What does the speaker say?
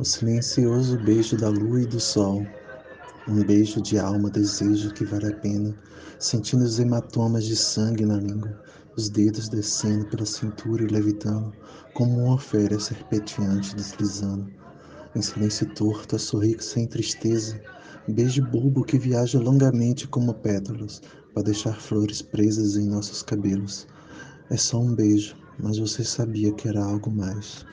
O silencioso beijo da lua e do sol. Um beijo de alma, desejo que vale a pena, sentindo os hematomas de sangue na língua, os dedos descendo pela cintura e levitando, como uma féria serpenteante deslizando. Em silêncio torto, a sorrir sem tristeza, beijo bobo que viaja longamente como pétalas, para deixar flores presas em nossos cabelos. É só um beijo, mas você sabia que era algo mais.